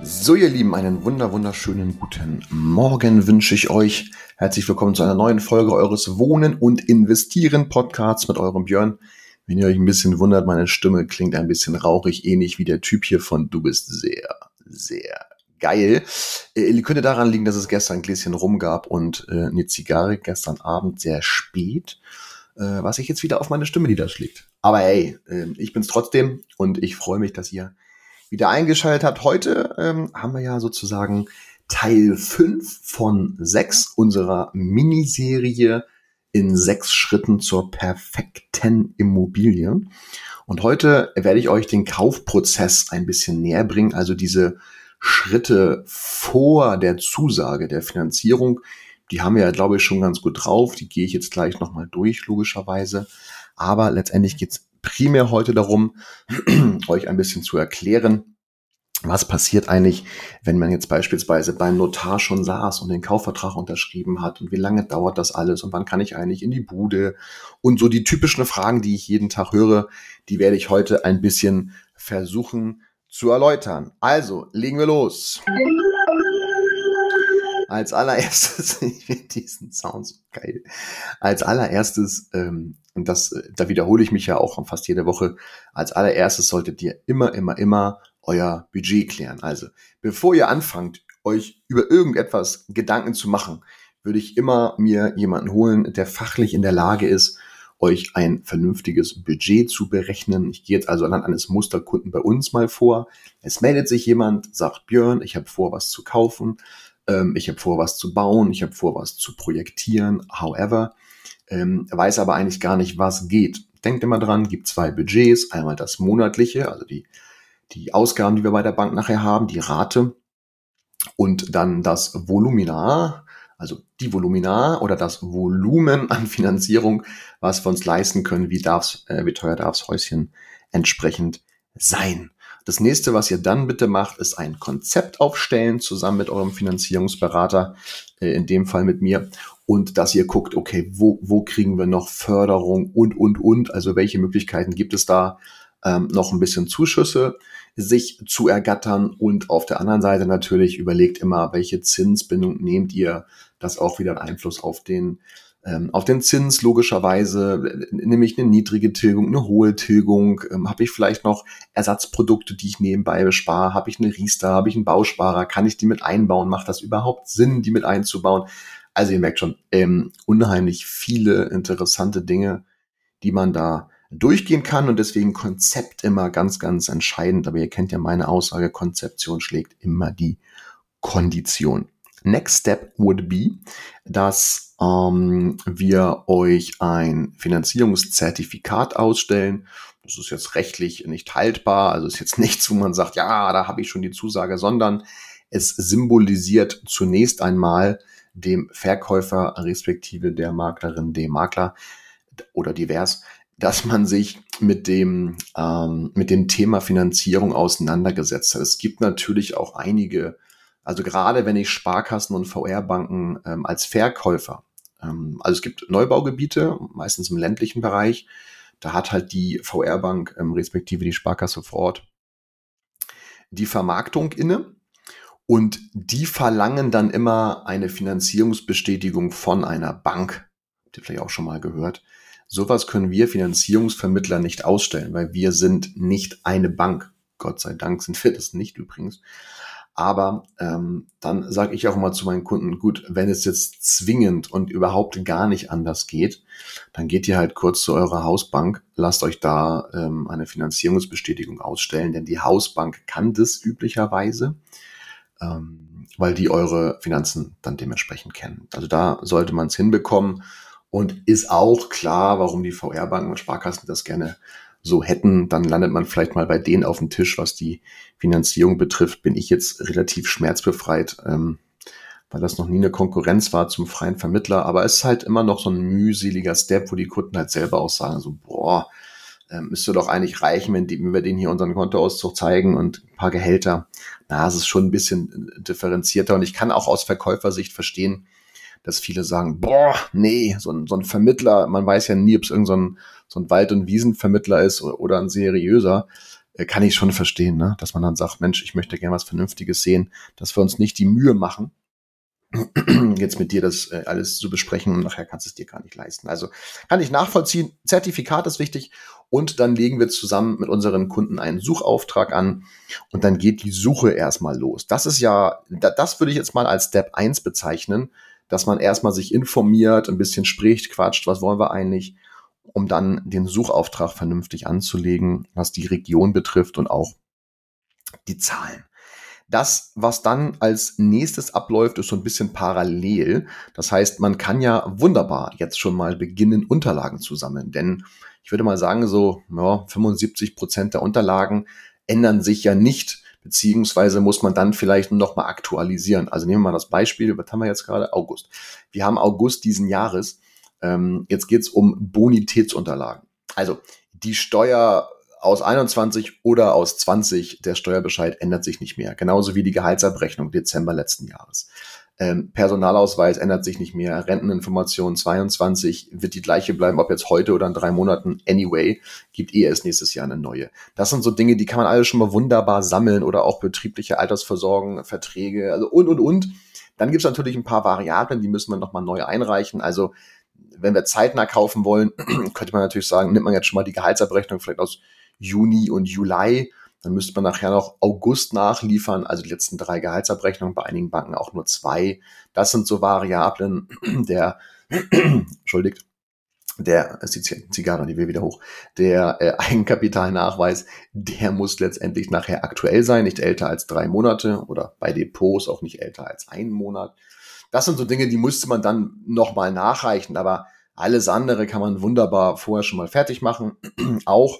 So, ihr Lieben, einen wunder wunderschönen guten Morgen wünsche ich euch. Herzlich willkommen zu einer neuen Folge eures Wohnen und Investieren Podcasts mit eurem Björn. Wenn ihr euch ein bisschen wundert, meine Stimme klingt ein bisschen rauchig, ähnlich wie der Typ hier von Du bist sehr, sehr geil. Äh, könnte daran liegen, dass es gestern ein Gläschen rum gab und äh, eine Zigarre gestern Abend sehr spät, äh, was sich jetzt wieder auf meine Stimme niederschlägt. Aber hey, äh, ich bin's trotzdem und ich freue mich, dass ihr wieder eingeschaltet habt. Heute ähm, haben wir ja sozusagen Teil 5 von 6 unserer Miniserie in sechs Schritten zur perfekten Immobilie. Und heute werde ich euch den Kaufprozess ein bisschen näher bringen, also diese Schritte vor der Zusage der Finanzierung. Die haben wir ja, glaube ich, schon ganz gut drauf. Die gehe ich jetzt gleich nochmal durch, logischerweise. Aber letztendlich geht es primär heute darum, euch ein bisschen zu erklären, was passiert eigentlich, wenn man jetzt beispielsweise beim Notar schon saß und den Kaufvertrag unterschrieben hat und wie lange dauert das alles und wann kann ich eigentlich in die Bude und so die typischen Fragen, die ich jeden Tag höre, die werde ich heute ein bisschen versuchen zu erläutern. Also, legen wir los. Als allererstes, ich finde diesen Sound so geil. Als allererstes, ähm, und das, äh, da wiederhole ich mich ja auch fast jede Woche, als allererstes solltet ihr immer, immer, immer euer Budget klären. Also, bevor ihr anfangt, euch über irgendetwas Gedanken zu machen, würde ich immer mir jemanden holen, der fachlich in der Lage ist, euch ein vernünftiges Budget zu berechnen. Ich gehe jetzt also anhand eines Musterkunden bei uns mal vor. Es meldet sich jemand, sagt Björn, ich habe vor, was zu kaufen ähm, ich habe vor, was zu bauen, ich habe vor, was zu projektieren, however, ähm, weiß aber eigentlich gar nicht, was geht. Denkt immer dran, gibt zwei Budgets, einmal das monatliche, also die, die Ausgaben, die wir bei der Bank nachher haben, die Rate und dann das Voluminar, also die Voluminar oder das Volumen an Finanzierung, was wir uns leisten können, wie, darf's, äh, wie teuer darf's Häuschen entsprechend sein. Das nächste, was ihr dann bitte macht, ist ein Konzept aufstellen, zusammen mit eurem Finanzierungsberater, äh, in dem Fall mit mir, und dass ihr guckt, okay, wo, wo kriegen wir noch Förderung und, und, und, also welche Möglichkeiten gibt es da, ähm, noch ein bisschen Zuschüsse sich zu ergattern? Und auf der anderen Seite natürlich überlegt immer, welche Zinsbindung nehmt ihr, das auch wieder einen Einfluss auf den auf den Zins logischerweise nehme ich eine niedrige Tilgung, eine hohe Tilgung, ähm, habe ich vielleicht noch Ersatzprodukte, die ich nebenbei bespare, habe ich eine Riester, habe ich einen Bausparer, kann ich die mit einbauen, macht das überhaupt Sinn, die mit einzubauen? Also ihr merkt schon, ähm, unheimlich viele interessante Dinge, die man da durchgehen kann und deswegen Konzept immer ganz, ganz entscheidend. Aber ihr kennt ja meine Aussage, Konzeption schlägt immer die Kondition. Next step would be, dass ähm, wir euch ein Finanzierungszertifikat ausstellen. Das ist jetzt rechtlich nicht haltbar, also ist jetzt nichts, wo man sagt, ja, da habe ich schon die Zusage, sondern es symbolisiert zunächst einmal dem Verkäufer respektive der Maklerin, dem Makler oder divers, dass man sich mit dem, ähm, mit dem Thema Finanzierung auseinandergesetzt hat. Es gibt natürlich auch einige also gerade wenn ich Sparkassen und VR-Banken ähm, als Verkäufer, ähm, also es gibt Neubaugebiete, meistens im ländlichen Bereich, da hat halt die VR-Bank ähm, respektive die Sparkasse vor Ort die Vermarktung inne und die verlangen dann immer eine Finanzierungsbestätigung von einer Bank. Habt ihr vielleicht auch schon mal gehört. Sowas können wir Finanzierungsvermittler nicht ausstellen, weil wir sind nicht eine Bank. Gott sei Dank sind wir das nicht übrigens. Aber ähm, dann sage ich auch immer zu meinen Kunden, gut, wenn es jetzt zwingend und überhaupt gar nicht anders geht, dann geht ihr halt kurz zu eurer Hausbank, lasst euch da ähm, eine Finanzierungsbestätigung ausstellen, denn die Hausbank kann das üblicherweise, ähm, weil die eure Finanzen dann dementsprechend kennen. Also da sollte man es hinbekommen und ist auch klar, warum die VR-Banken und Sparkassen das gerne so hätten, dann landet man vielleicht mal bei denen auf dem Tisch, was die Finanzierung betrifft, bin ich jetzt relativ schmerzbefreit. Ähm, weil das noch nie eine Konkurrenz war zum freien Vermittler. Aber es ist halt immer noch so ein mühseliger Step, wo die Kunden halt selber auch sagen, so, boah, äh, müsste doch eigentlich reichen, wenn, die, wenn wir denen hier unseren Kontoauszug zeigen und ein paar Gehälter. Na, es ist schon ein bisschen differenzierter und ich kann auch aus Verkäufersicht verstehen, dass viele sagen, boah, nee, so ein, so ein Vermittler, man weiß ja nie, ob es irgendein so, so ein Wald- und Wiesenvermittler ist oder, ein seriöser, äh, kann ich schon verstehen, ne? dass man dann sagt, Mensch, ich möchte gerne was Vernünftiges sehen, dass wir uns nicht die Mühe machen, jetzt mit dir das äh, alles zu besprechen und nachher kannst du es dir gar nicht leisten. Also kann ich nachvollziehen, Zertifikat ist wichtig und dann legen wir zusammen mit unseren Kunden einen Suchauftrag an und dann geht die Suche erstmal los. Das ist ja, das würde ich jetzt mal als Step 1 bezeichnen, dass man erstmal sich informiert, ein bisschen spricht, quatscht, was wollen wir eigentlich, um dann den Suchauftrag vernünftig anzulegen, was die Region betrifft und auch die Zahlen. Das, was dann als nächstes abläuft, ist so ein bisschen parallel. Das heißt, man kann ja wunderbar jetzt schon mal beginnen, Unterlagen zu sammeln. Denn ich würde mal sagen, so ja, 75 Prozent der Unterlagen ändern sich ja nicht, beziehungsweise muss man dann vielleicht noch mal aktualisieren. Also nehmen wir mal das Beispiel, was haben wir jetzt gerade? August. Wir haben August diesen Jahres. Ähm, jetzt geht's um Bonitätsunterlagen. Also die Steuer aus 21 oder aus 20, der Steuerbescheid ändert sich nicht mehr. Genauso wie die Gehaltsabrechnung Dezember letzten Jahres. Ähm, Personalausweis ändert sich nicht mehr. Renteninformation 22 wird die gleiche bleiben, ob jetzt heute oder in drei Monaten. Anyway, gibt eh erst nächstes Jahr eine neue. Das sind so Dinge, die kann man alle schon mal wunderbar sammeln oder auch betriebliche Altersversorgung, Verträge, also und, und, und. Dann gibt es natürlich ein paar Variablen, die müssen wir nochmal neu einreichen. Also wenn wir zeitnah kaufen wollen, könnte man natürlich sagen, nimmt man jetzt schon mal die Gehaltsabrechnung vielleicht aus Juni und Juli. Dann müsste man nachher noch August nachliefern, also die letzten drei Gehaltsabrechnungen, bei einigen Banken auch nur zwei. Das sind so Variablen der, entschuldigt, der ist die Zigarre, die will wieder hoch. Der äh, Eigenkapitalnachweis, der muss letztendlich nachher aktuell sein, nicht älter als drei Monate oder bei Depots auch nicht älter als einen Monat. Das sind so Dinge, die müsste man dann nochmal nachreichen, aber alles andere kann man wunderbar vorher schon mal fertig machen. auch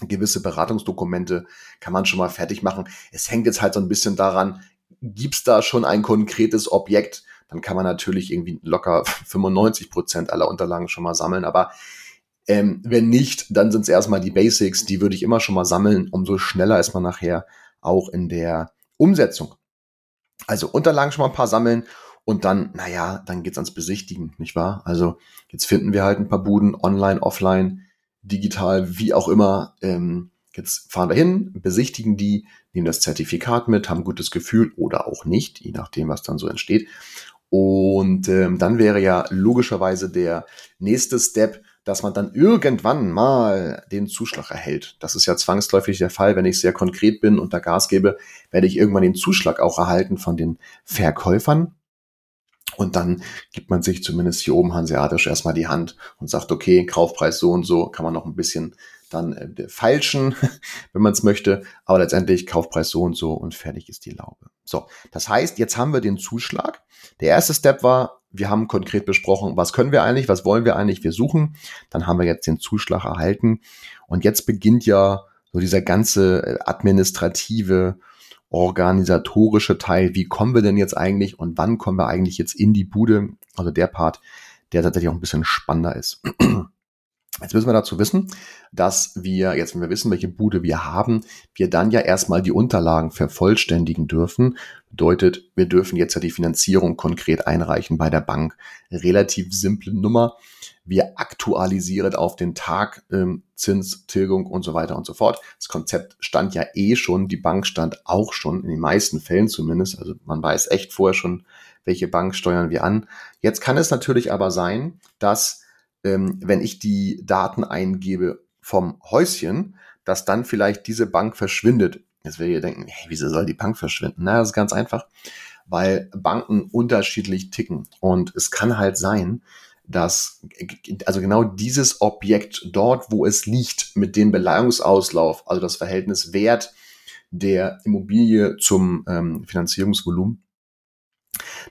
gewisse Beratungsdokumente kann man schon mal fertig machen. Es hängt jetzt halt so ein bisschen daran, gibt's da schon ein konkretes Objekt, dann kann man natürlich irgendwie locker 95 Prozent aller Unterlagen schon mal sammeln. Aber ähm, wenn nicht, dann sind es erstmal die Basics, die würde ich immer schon mal sammeln. Umso schneller ist man nachher auch in der Umsetzung. Also Unterlagen schon mal ein paar sammeln und dann, naja, dann geht's ans Besichtigen, nicht wahr? Also jetzt finden wir halt ein paar Buden, online, offline, digital, wie auch immer. Ähm, jetzt fahren wir hin, besichtigen die, nehmen das Zertifikat mit, haben gutes Gefühl oder auch nicht, je nachdem, was dann so entsteht. Und ähm, dann wäre ja logischerweise der nächste Step, dass man dann irgendwann mal den Zuschlag erhält. Das ist ja zwangsläufig der Fall. Wenn ich sehr konkret bin und da Gas gebe, werde ich irgendwann den Zuschlag auch erhalten von den Verkäufern. Und dann gibt man sich zumindest hier oben hanseatisch erstmal die Hand und sagt, okay, Kaufpreis so und so, kann man noch ein bisschen dann äh, feilschen, wenn man es möchte, aber letztendlich Kaufpreis so und so und fertig ist die Laube. So, das heißt, jetzt haben wir den Zuschlag. Der erste Step war, wir haben konkret besprochen, was können wir eigentlich, was wollen wir eigentlich, wir suchen. Dann haben wir jetzt den Zuschlag erhalten und jetzt beginnt ja so dieser ganze äh, administrative organisatorische Teil, wie kommen wir denn jetzt eigentlich und wann kommen wir eigentlich jetzt in die Bude, also der Part, der tatsächlich auch ein bisschen spannender ist. Jetzt müssen wir dazu wissen, dass wir, jetzt wenn wir wissen, welche Bude wir haben, wir dann ja erstmal die Unterlagen vervollständigen dürfen. Bedeutet, wir dürfen jetzt ja die Finanzierung konkret einreichen bei der Bank. Relativ simple Nummer. Wir aktualisieren auf den Tag ähm, Zins, Tilgung und so weiter und so fort. Das Konzept stand ja eh schon, die Bank stand auch schon, in den meisten Fällen zumindest. Also man weiß echt vorher schon, welche Bank steuern wir an. Jetzt kann es natürlich aber sein, dass ähm, wenn ich die Daten eingebe vom Häuschen, dass dann vielleicht diese Bank verschwindet. Jetzt werdet ihr denken, hey, wieso soll die Bank verschwinden? Na, das ist ganz einfach, weil Banken unterschiedlich ticken. Und es kann halt sein, dass also genau dieses Objekt dort, wo es liegt, mit dem Beleihungsauslauf, also das Verhältnis Wert der Immobilie zum ähm, Finanzierungsvolumen,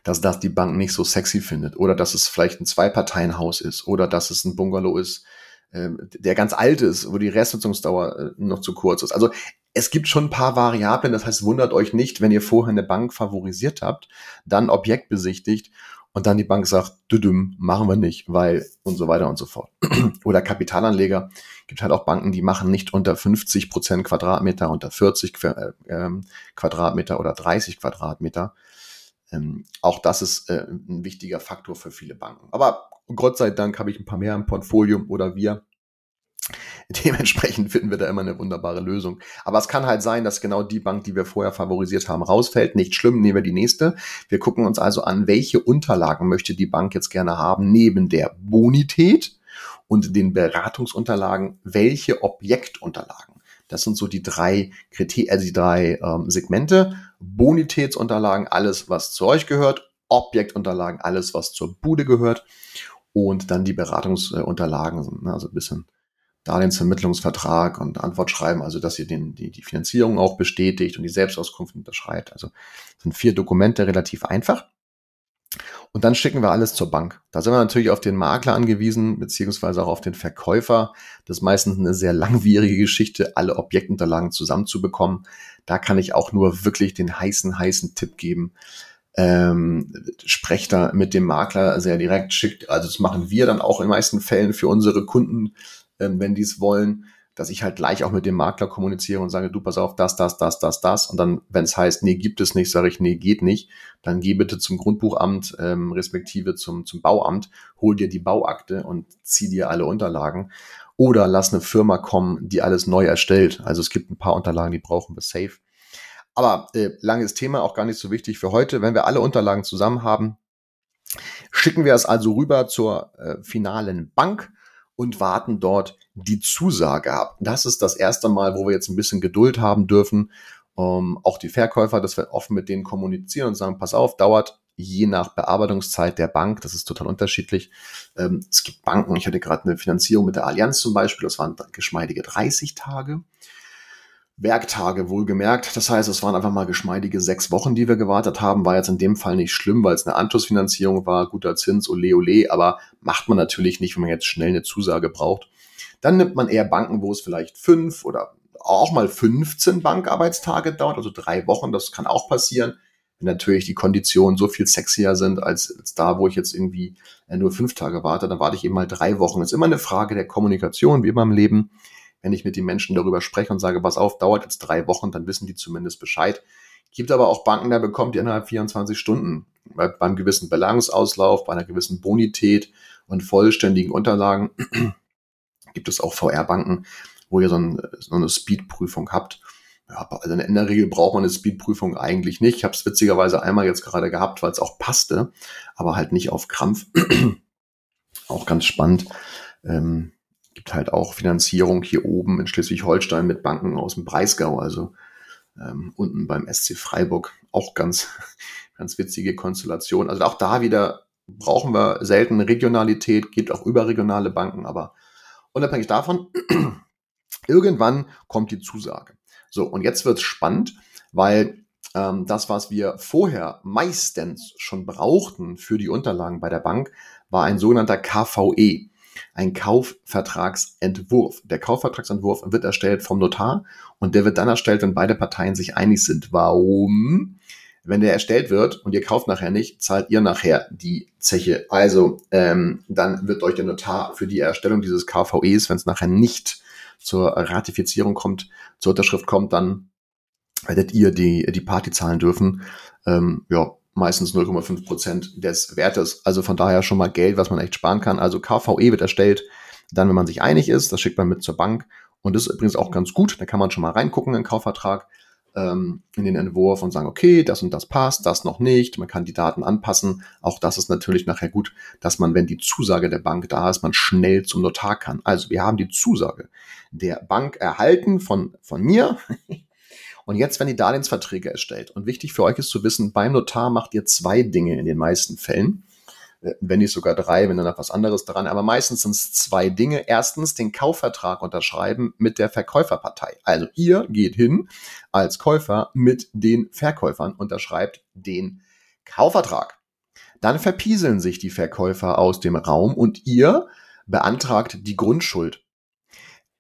dass das die Bank nicht so sexy findet oder dass es vielleicht ein Zwei-Parteien-Haus ist oder dass es ein Bungalow ist, äh, der ganz alt ist, wo die Restnutzungsdauer äh, noch zu kurz ist. Also es gibt schon ein paar Variablen, das heißt, wundert euch nicht, wenn ihr vorher eine Bank favorisiert habt, dann Objekt besichtigt und dann die Bank sagt, düdüm, machen wir nicht, weil und so weiter und so fort. Oder Kapitalanleger, gibt halt auch Banken, die machen nicht unter 50 Prozent Quadratmeter, unter 40 äh, ähm, Quadratmeter oder 30 Quadratmeter. Ähm, auch das ist äh, ein wichtiger Faktor für viele Banken. Aber Gott sei Dank habe ich ein paar mehr im Portfolio oder wir. Dementsprechend finden wir da immer eine wunderbare Lösung. Aber es kann halt sein, dass genau die Bank, die wir vorher favorisiert haben, rausfällt. Nicht schlimm, nehmen wir die nächste. Wir gucken uns also an, welche Unterlagen möchte die Bank jetzt gerne haben, neben der Bonität und den Beratungsunterlagen, welche Objektunterlagen. Das sind so die drei Kriterien, also die drei ähm, Segmente. Bonitätsunterlagen, alles, was zu euch gehört. Objektunterlagen, alles, was zur Bude gehört. Und dann die Beratungsunterlagen, also ein bisschen Darlehensvermittlungsvertrag und Antwortschreiben, also dass ihr den, die, die Finanzierung auch bestätigt und die Selbstauskunft unterschreibt. Also sind vier Dokumente relativ einfach. Und dann schicken wir alles zur Bank. Da sind wir natürlich auf den Makler angewiesen, beziehungsweise auch auf den Verkäufer. Das ist meistens eine sehr langwierige Geschichte, alle Objektunterlagen zusammenzubekommen. Da kann ich auch nur wirklich den heißen, heißen Tipp geben. Ähm, sprecht da mit dem Makler sehr direkt, schickt, also das machen wir dann auch in meisten Fällen für unsere Kunden, ähm, wenn die es wollen, dass ich halt gleich auch mit dem Makler kommuniziere und sage, du pass auf, das, das, das, das, das. Und dann, wenn es heißt, nee, gibt es nicht, sage ich, nee, geht nicht, dann geh bitte zum Grundbuchamt, ähm, respektive zum, zum Bauamt, hol dir die Bauakte und zieh dir alle Unterlagen. Oder lass eine Firma kommen, die alles neu erstellt. Also es gibt ein paar Unterlagen, die brauchen wir safe. Aber äh, langes Thema, auch gar nicht so wichtig für heute. Wenn wir alle Unterlagen zusammen haben, schicken wir es also rüber zur äh, finalen Bank und warten dort die Zusage ab. Das ist das erste Mal, wo wir jetzt ein bisschen Geduld haben dürfen. Ähm, auch die Verkäufer, dass wir offen mit denen kommunizieren und sagen, pass auf, dauert je nach Bearbeitungszeit der Bank, das ist total unterschiedlich. Ähm, es gibt Banken, ich hatte gerade eine Finanzierung mit der Allianz zum Beispiel, das waren geschmeidige 30 Tage. Werktage wohlgemerkt. Das heißt, es waren einfach mal geschmeidige sechs Wochen, die wir gewartet haben. War jetzt in dem Fall nicht schlimm, weil es eine Anschlussfinanzierung war, guter Zins, ole ole, aber macht man natürlich nicht, wenn man jetzt schnell eine Zusage braucht. Dann nimmt man eher Banken, wo es vielleicht fünf oder auch mal 15 Bankarbeitstage dauert, also drei Wochen, das kann auch passieren. Wenn natürlich die Konditionen so viel sexier sind als, als da, wo ich jetzt irgendwie äh, nur fünf Tage warte, dann warte ich eben mal drei Wochen. Das ist immer eine Frage der Kommunikation, wie immer im Leben wenn ich mit den Menschen darüber spreche und sage, pass auf, dauert jetzt drei Wochen, dann wissen die zumindest Bescheid. Gibt aber auch Banken, da bekommt ihr innerhalb 24 Stunden bei, beim gewissen Belangungsauslauf, bei einer gewissen Bonität und vollständigen Unterlagen gibt es auch VR-Banken, wo ihr so, ein, so eine Speed-Prüfung habt. Ja, also in der Regel braucht man eine Speed-Prüfung eigentlich nicht. Ich habe es witzigerweise einmal jetzt gerade gehabt, weil es auch passte, aber halt nicht auf Krampf. auch ganz spannend. Ähm, gibt halt auch Finanzierung hier oben in Schleswig-Holstein mit Banken aus dem Breisgau, also ähm, unten beim SC Freiburg. Auch ganz, ganz witzige Konstellation. Also auch da wieder brauchen wir selten Regionalität, gibt auch überregionale Banken, aber unabhängig davon, irgendwann kommt die Zusage. So, und jetzt wird's spannend, weil ähm, das, was wir vorher meistens schon brauchten für die Unterlagen bei der Bank, war ein sogenannter KVE ein Kaufvertragsentwurf. Der Kaufvertragsentwurf wird erstellt vom Notar und der wird dann erstellt, wenn beide Parteien sich einig sind. Warum? Wenn der erstellt wird und ihr kauft nachher nicht, zahlt ihr nachher die Zeche. Also ähm, dann wird euch der Notar für die Erstellung dieses KVEs, wenn es nachher nicht zur Ratifizierung kommt, zur Unterschrift kommt, dann werdet ihr die, die Party zahlen dürfen. Ähm, ja, meistens 0,5 Prozent des Wertes. Also von daher schon mal Geld, was man echt sparen kann. Also KVE wird erstellt, dann, wenn man sich einig ist, das schickt man mit zur Bank. Und das ist übrigens auch ganz gut. Da kann man schon mal reingucken in den Kaufvertrag, ähm, in den Entwurf und sagen, okay, das und das passt, das noch nicht. Man kann die Daten anpassen. Auch das ist natürlich nachher gut, dass man, wenn die Zusage der Bank da ist, man schnell zum Notar kann. Also wir haben die Zusage der Bank erhalten von, von mir. Und jetzt werden die Darlehensverträge erstellt. Und wichtig für euch ist zu wissen, beim Notar macht ihr zwei Dinge in den meisten Fällen. Äh, wenn nicht sogar drei, wenn dann noch was anderes dran. Aber meistens sind es zwei Dinge. Erstens den Kaufvertrag unterschreiben mit der Verkäuferpartei. Also ihr geht hin als Käufer mit den Verkäufern, unterschreibt den Kaufvertrag. Dann verpieseln sich die Verkäufer aus dem Raum und ihr beantragt die Grundschuld.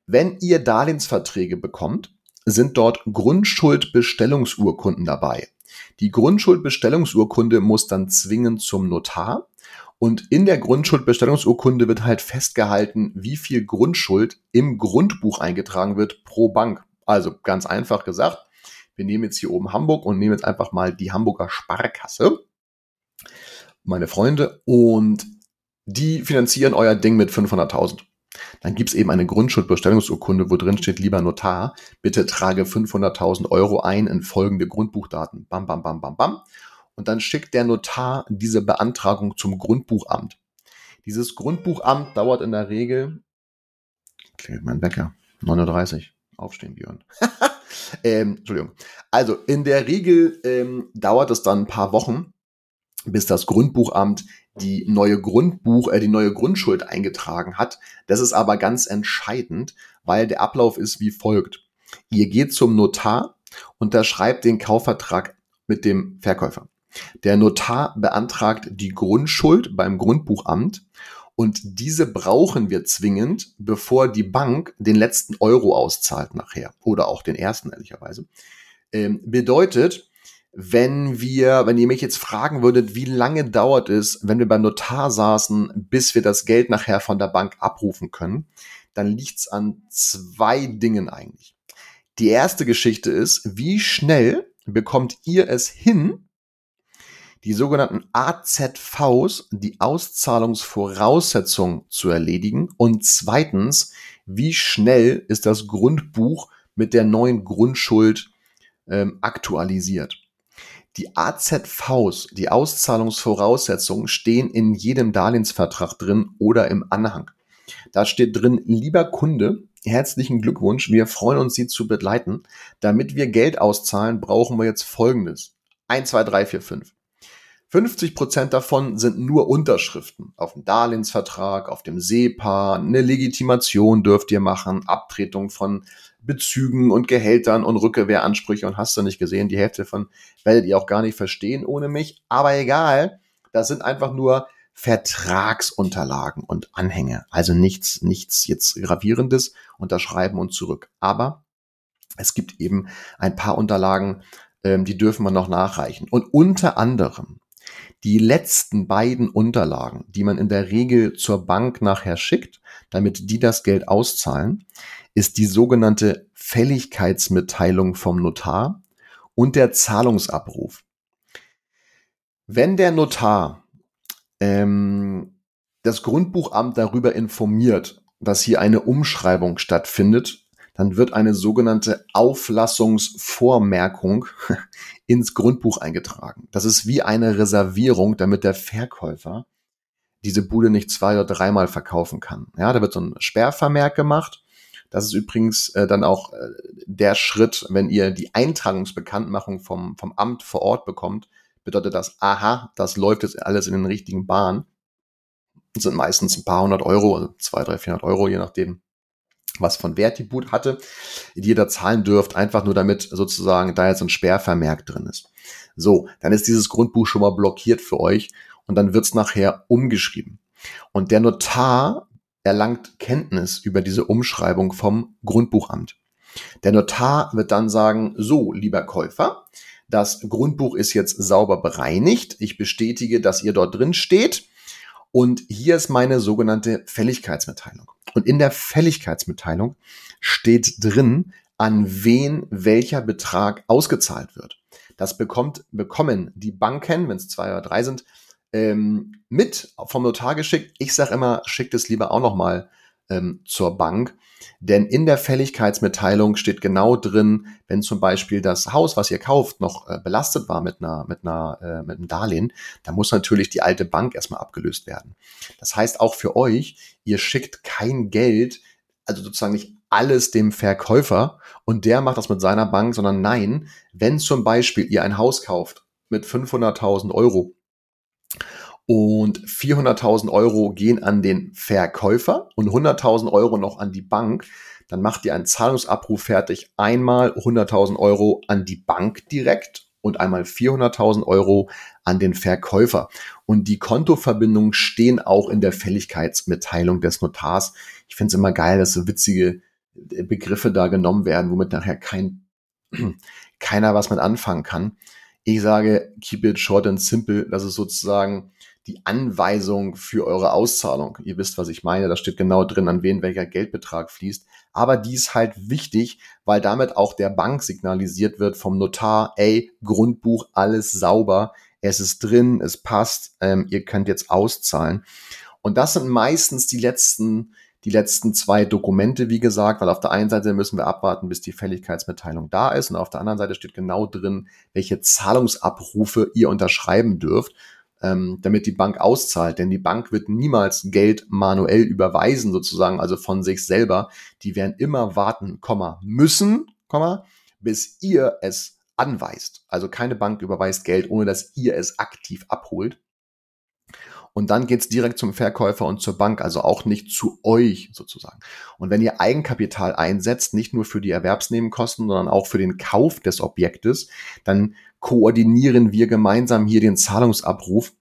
Wenn ihr Darlehensverträge bekommt, sind dort Grundschuldbestellungsurkunden dabei. Die Grundschuldbestellungsurkunde muss dann zwingend zum Notar. Und in der Grundschuldbestellungsurkunde wird halt festgehalten, wie viel Grundschuld im Grundbuch eingetragen wird pro Bank. Also ganz einfach gesagt, wir nehmen jetzt hier oben Hamburg und nehmen jetzt einfach mal die Hamburger Sparkasse, meine Freunde, und die finanzieren euer Ding mit 500.000. Dann gibt's eben eine Grundschuldbestellungsurkunde, wo drin steht, lieber Notar, bitte trage 500.000 Euro ein in folgende Grundbuchdaten. Bam, bam, bam, bam, bam. Und dann schickt der Notar diese Beantragung zum Grundbuchamt. Dieses Grundbuchamt dauert in der Regel, klingelt mein Wecker, 9.30 Aufstehen, Björn. ähm, Entschuldigung. Also in der Regel ähm, dauert es dann ein paar Wochen, bis das Grundbuchamt die neue Grundbuch, äh, die neue Grundschuld eingetragen hat. Das ist aber ganz entscheidend, weil der Ablauf ist wie folgt. Ihr geht zum Notar, unterschreibt den Kaufvertrag mit dem Verkäufer. Der Notar beantragt die Grundschuld beim Grundbuchamt und diese brauchen wir zwingend, bevor die Bank den letzten Euro auszahlt nachher. Oder auch den ersten, ehrlicherweise. Ähm, bedeutet, wenn wir, wenn ihr mich jetzt fragen würdet, wie lange dauert es, wenn wir beim Notar saßen, bis wir das Geld nachher von der Bank abrufen können, dann liegt's an zwei Dingen eigentlich. Die erste Geschichte ist, wie schnell bekommt ihr es hin, die sogenannten AZVs, die Auszahlungsvoraussetzungen zu erledigen und zweitens, wie schnell ist das Grundbuch mit der neuen Grundschuld ähm, aktualisiert. Die AZVs, die Auszahlungsvoraussetzungen, stehen in jedem Darlehensvertrag drin oder im Anhang. Da steht drin, lieber Kunde, herzlichen Glückwunsch, wir freuen uns, Sie zu begleiten. Damit wir Geld auszahlen, brauchen wir jetzt Folgendes. 1, 2, 3, 4, 5. 50 Prozent davon sind nur Unterschriften auf dem Darlehensvertrag, auf dem SEPA, eine Legitimation dürft ihr machen, Abtretung von Bezügen und Gehältern und Rückgewehransprüche und hast du nicht gesehen, die Hälfte von werdet ihr auch gar nicht verstehen ohne mich, aber egal, das sind einfach nur Vertragsunterlagen und Anhänge, also nichts, nichts jetzt gravierendes, unterschreiben und zurück. Aber es gibt eben ein paar Unterlagen, ähm, die dürfen wir noch nachreichen. Und unter anderem die letzten beiden Unterlagen, die man in der Regel zur Bank nachher schickt, damit die das Geld auszahlen, ist die sogenannte Fälligkeitsmitteilung vom Notar und der Zahlungsabruf. Wenn der Notar ähm, das Grundbuchamt darüber informiert, dass hier eine Umschreibung stattfindet dann wird eine sogenannte Auflassungsvormerkung ins Grundbuch eingetragen. Das ist wie eine Reservierung, damit der Verkäufer diese Bude nicht zwei oder dreimal verkaufen kann. Ja, da wird so ein Sperrvermerk gemacht. Das ist übrigens äh, dann auch äh, der Schritt, wenn ihr die Eintragungsbekanntmachung vom, vom Amt vor Ort bekommt, bedeutet das, aha, das läuft jetzt alles in den richtigen Bahn. Das sind meistens ein paar hundert Euro, also zwei, drei, vierhundert Euro, je nachdem, was von Boot hatte, die ihr da zahlen dürft, einfach nur damit sozusagen da jetzt ein Sperrvermerk drin ist. So, dann ist dieses Grundbuch schon mal blockiert für euch und dann wird's nachher umgeschrieben. Und der Notar erlangt Kenntnis über diese Umschreibung vom Grundbuchamt. Der Notar wird dann sagen, so, lieber Käufer, das Grundbuch ist jetzt sauber bereinigt. Ich bestätige, dass ihr dort drin steht. Und hier ist meine sogenannte Fälligkeitsmitteilung. Und in der Fälligkeitsmitteilung steht drin, an wen welcher Betrag ausgezahlt wird. Das bekommt, bekommen die Banken, wenn es zwei oder drei sind, ähm, mit vom Notar geschickt. Ich sage immer, schickt es lieber auch nochmal ähm, zur Bank. Denn in der Fälligkeitsmitteilung steht genau drin, wenn zum Beispiel das Haus, was ihr kauft, noch äh, belastet war mit einer, mit einer, äh, mit einem Darlehen, dann muss natürlich die alte Bank erstmal abgelöst werden. Das heißt auch für euch, ihr schickt kein Geld, also sozusagen nicht alles dem Verkäufer und der macht das mit seiner Bank, sondern nein, wenn zum Beispiel ihr ein Haus kauft mit 500.000 Euro und 400.000 Euro gehen an den Verkäufer und 100.000 Euro noch an die Bank. Dann macht ihr einen Zahlungsabruf fertig. Einmal 100.000 Euro an die Bank direkt und einmal 400.000 Euro an den Verkäufer. Und die Kontoverbindungen stehen auch in der Fälligkeitsmitteilung des Notars. Ich finde es immer geil, dass so witzige Begriffe da genommen werden, womit nachher kein keiner was mit anfangen kann. Ich sage, keep it short and simple. Das ist sozusagen die Anweisung für eure Auszahlung. Ihr wisst, was ich meine. Da steht genau drin, an wen welcher Geldbetrag fließt. Aber die ist halt wichtig, weil damit auch der Bank signalisiert wird vom Notar, ey, Grundbuch, alles sauber. Es ist drin, es passt, ähm, ihr könnt jetzt auszahlen. Und das sind meistens die letzten die letzten zwei Dokumente, wie gesagt, weil auf der einen Seite müssen wir abwarten, bis die Fälligkeitsmitteilung da ist und auf der anderen Seite steht genau drin, welche Zahlungsabrufe ihr unterschreiben dürft, ähm, damit die Bank auszahlt. Denn die Bank wird niemals Geld manuell überweisen, sozusagen, also von sich selber. Die werden immer warten, Komma, müssen, Komma, bis ihr es anweist. Also keine Bank überweist Geld, ohne dass ihr es aktiv abholt. Und dann geht's direkt zum Verkäufer und zur Bank, also auch nicht zu euch sozusagen. Und wenn ihr Eigenkapital einsetzt, nicht nur für die Erwerbsnebenkosten, sondern auch für den Kauf des Objektes, dann koordinieren wir gemeinsam hier den Zahlungsabruf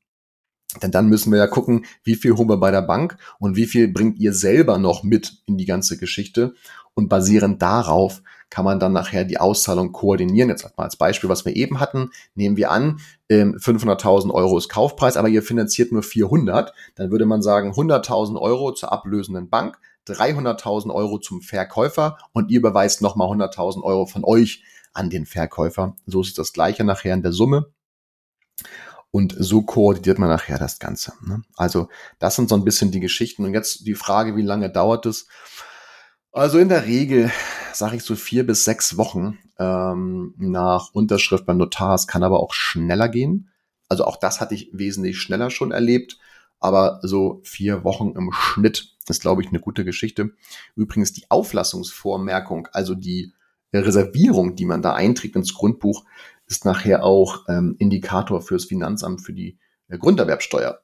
denn dann müssen wir ja gucken, wie viel holen wir bei der Bank und wie viel bringt ihr selber noch mit in die ganze Geschichte. Und basierend darauf kann man dann nachher die Auszahlung koordinieren. Jetzt mal als Beispiel, was wir eben hatten, nehmen wir an, 500.000 ähm, Euro ist Kaufpreis, aber ihr finanziert nur 400. Dann würde man sagen, 100.000 Euro zur ablösenden Bank, 300.000 Euro zum Verkäufer und ihr überweist nochmal 100.000 Euro von euch an den Verkäufer. So ist das gleiche nachher in der Summe. Und so koordiniert man nachher das Ganze. Ne? Also das sind so ein bisschen die Geschichten. Und jetzt die Frage, wie lange dauert es? Also in der Regel sage ich so vier bis sechs Wochen ähm, nach Unterschrift beim Notar. Es kann aber auch schneller gehen. Also auch das hatte ich wesentlich schneller schon erlebt. Aber so vier Wochen im Schnitt ist, glaube ich, eine gute Geschichte. Übrigens die Auflassungsvormerkung, also die Reservierung, die man da einträgt ins Grundbuch, ist nachher auch ähm, Indikator fürs Finanzamt für die äh, Grunderwerbsteuer.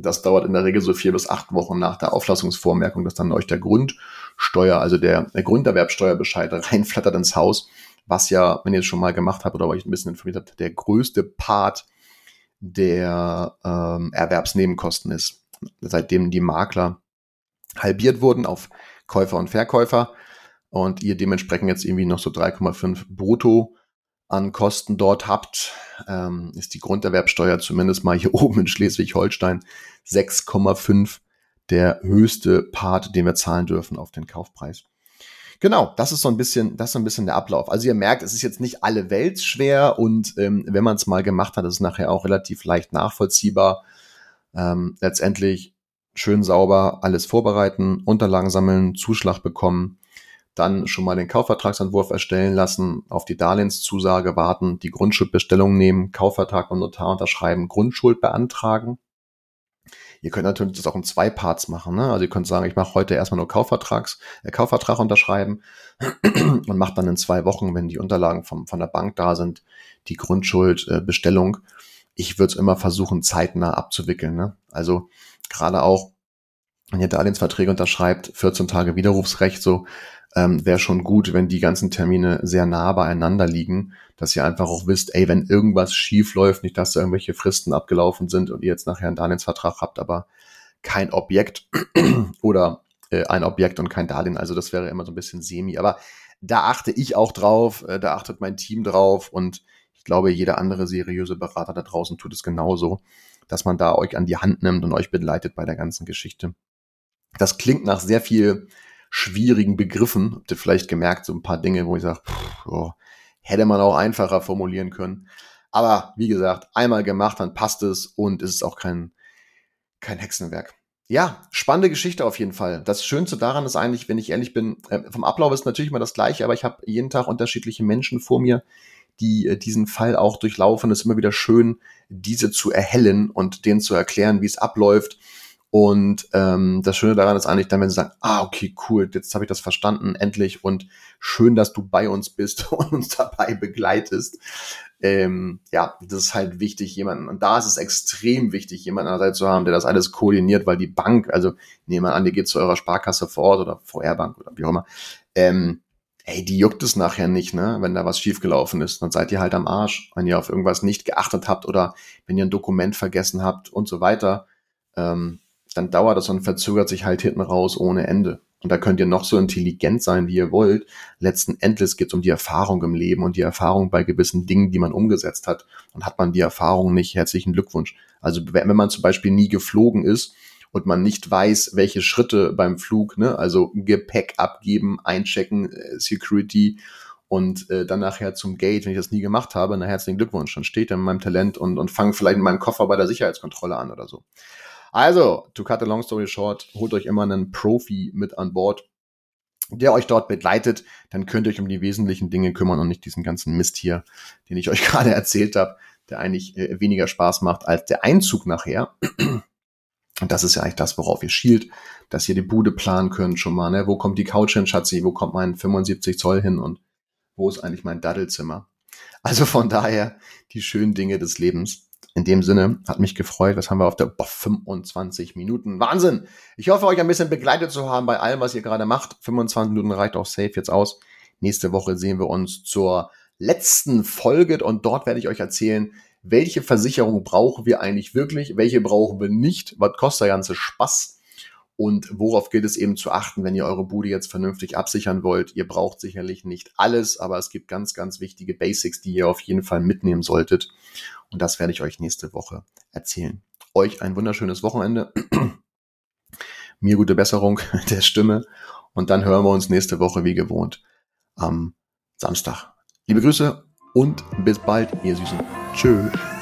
Das dauert in der Regel so vier bis acht Wochen nach der Auflassungsvormerkung, dass dann euch der Grundsteuer, also der, der Grunderwerbsteuerbescheid reinflattert ins Haus, was ja, wenn ihr es schon mal gemacht habt oder euch ein bisschen informiert habt, der größte Part der ähm, Erwerbsnebenkosten ist. Seitdem die Makler halbiert wurden auf Käufer und Verkäufer und ihr dementsprechend jetzt irgendwie noch so 3,5 brutto an Kosten dort habt, ähm, ist die Grunderwerbsteuer zumindest mal hier oben in Schleswig-Holstein 6,5 der höchste Part, den wir zahlen dürfen auf den Kaufpreis. Genau, das ist so ein bisschen, das ist so ein bisschen der Ablauf. Also ihr merkt, es ist jetzt nicht alle Welt schwer und ähm, wenn man es mal gemacht hat, ist es nachher auch relativ leicht nachvollziehbar. Ähm, letztendlich schön sauber alles vorbereiten, Unterlagen sammeln, Zuschlag bekommen dann schon mal den Kaufvertragsentwurf erstellen lassen, auf die Darlehenszusage warten, die Grundschuldbestellung nehmen, Kaufvertrag und Notar unterschreiben, Grundschuld beantragen. Ihr könnt natürlich das auch in zwei Parts machen. Ne? Also ihr könnt sagen, ich mache heute erstmal nur Kaufvertrags, äh, Kaufvertrag unterschreiben und macht dann in zwei Wochen, wenn die Unterlagen vom, von der Bank da sind, die Grundschuldbestellung. Äh, ich würde es immer versuchen, zeitnah abzuwickeln. Ne? Also gerade auch, wenn ihr Darlehensverträge unterschreibt, 14 Tage Widerrufsrecht, so ähm, wäre schon gut, wenn die ganzen Termine sehr nah beieinander liegen, dass ihr einfach auch wisst, ey, wenn irgendwas schief läuft, nicht, dass da irgendwelche Fristen abgelaufen sind und ihr jetzt nachher einen Darlehensvertrag habt, aber kein Objekt oder äh, ein Objekt und kein Darlehen. Also das wäre immer so ein bisschen semi. Aber da achte ich auch drauf, äh, da achtet mein Team drauf und ich glaube, jeder andere seriöse Berater da draußen tut es genauso, dass man da euch an die Hand nimmt und euch begleitet bei der ganzen Geschichte. Das klingt nach sehr viel schwierigen Begriffen. Habt ihr vielleicht gemerkt, so ein paar Dinge, wo ich sage, oh, hätte man auch einfacher formulieren können. Aber wie gesagt, einmal gemacht, dann passt es und es ist auch kein, kein Hexenwerk. Ja, spannende Geschichte auf jeden Fall. Das Schönste daran ist eigentlich, wenn ich ehrlich bin, äh, vom Ablauf ist natürlich immer das gleiche, aber ich habe jeden Tag unterschiedliche Menschen vor mir, die äh, diesen Fall auch durchlaufen. Es ist immer wieder schön, diese zu erhellen und denen zu erklären, wie es abläuft und ähm, das Schöne daran ist eigentlich dann, wenn sie sagen, ah, okay, cool, jetzt habe ich das verstanden, endlich und schön, dass du bei uns bist und uns dabei begleitest. Ähm, ja, das ist halt wichtig, jemanden, und da ist es extrem wichtig, jemanden an der Seite zu haben, der das alles koordiniert, weil die Bank, also nehmen wir an, die geht zu eurer Sparkasse vor Ort oder VR-Bank oder wie auch immer, ähm, ey, die juckt es nachher nicht, ne, wenn da was schiefgelaufen ist. Dann seid ihr halt am Arsch, wenn ihr auf irgendwas nicht geachtet habt oder wenn ihr ein Dokument vergessen habt und so weiter. Ähm, dann dauert das und verzögert sich halt hinten raus ohne Ende. Und da könnt ihr noch so intelligent sein, wie ihr wollt. Letzten Endes geht es um die Erfahrung im Leben und die Erfahrung bei gewissen Dingen, die man umgesetzt hat. Und hat man die Erfahrung nicht, herzlichen Glückwunsch. Also wenn man zum Beispiel nie geflogen ist und man nicht weiß, welche Schritte beim Flug, ne, also Gepäck abgeben, einchecken, äh, Security und äh, dann nachher zum Gate, wenn ich das nie gemacht habe, na herzlichen Glückwunsch, dann steht er in meinem Talent und, und fange vielleicht in meinem Koffer bei der Sicherheitskontrolle an oder so. Also, to cut a long story short, holt euch immer einen Profi mit an Bord, der euch dort begleitet, dann könnt ihr euch um die wesentlichen Dinge kümmern und nicht diesen ganzen Mist hier, den ich euch gerade erzählt habe, der eigentlich äh, weniger Spaß macht als der Einzug nachher. Und das ist ja eigentlich das, worauf ihr schielt, dass ihr die Bude planen könnt schon mal. Ne? Wo kommt die Couch hin, Schatzi? Wo kommt mein 75 Zoll hin? Und wo ist eigentlich mein Daddelzimmer? Also von daher die schönen Dinge des Lebens. In dem Sinne, hat mich gefreut. Was haben wir auf der boah, 25 Minuten? Wahnsinn! Ich hoffe, euch ein bisschen begleitet zu haben bei allem, was ihr gerade macht. 25 Minuten reicht auch safe jetzt aus. Nächste Woche sehen wir uns zur letzten Folge und dort werde ich euch erzählen, welche Versicherung brauchen wir eigentlich wirklich, welche brauchen wir nicht, was kostet der ganze Spaß und worauf gilt es eben zu achten, wenn ihr eure Bude jetzt vernünftig absichern wollt. Ihr braucht sicherlich nicht alles, aber es gibt ganz, ganz wichtige Basics, die ihr auf jeden Fall mitnehmen solltet. Und das werde ich euch nächste Woche erzählen. Euch ein wunderschönes Wochenende. Mir gute Besserung der Stimme. Und dann hören wir uns nächste Woche wie gewohnt am Samstag. Liebe Grüße und bis bald, ihr Süßen. Tschüss.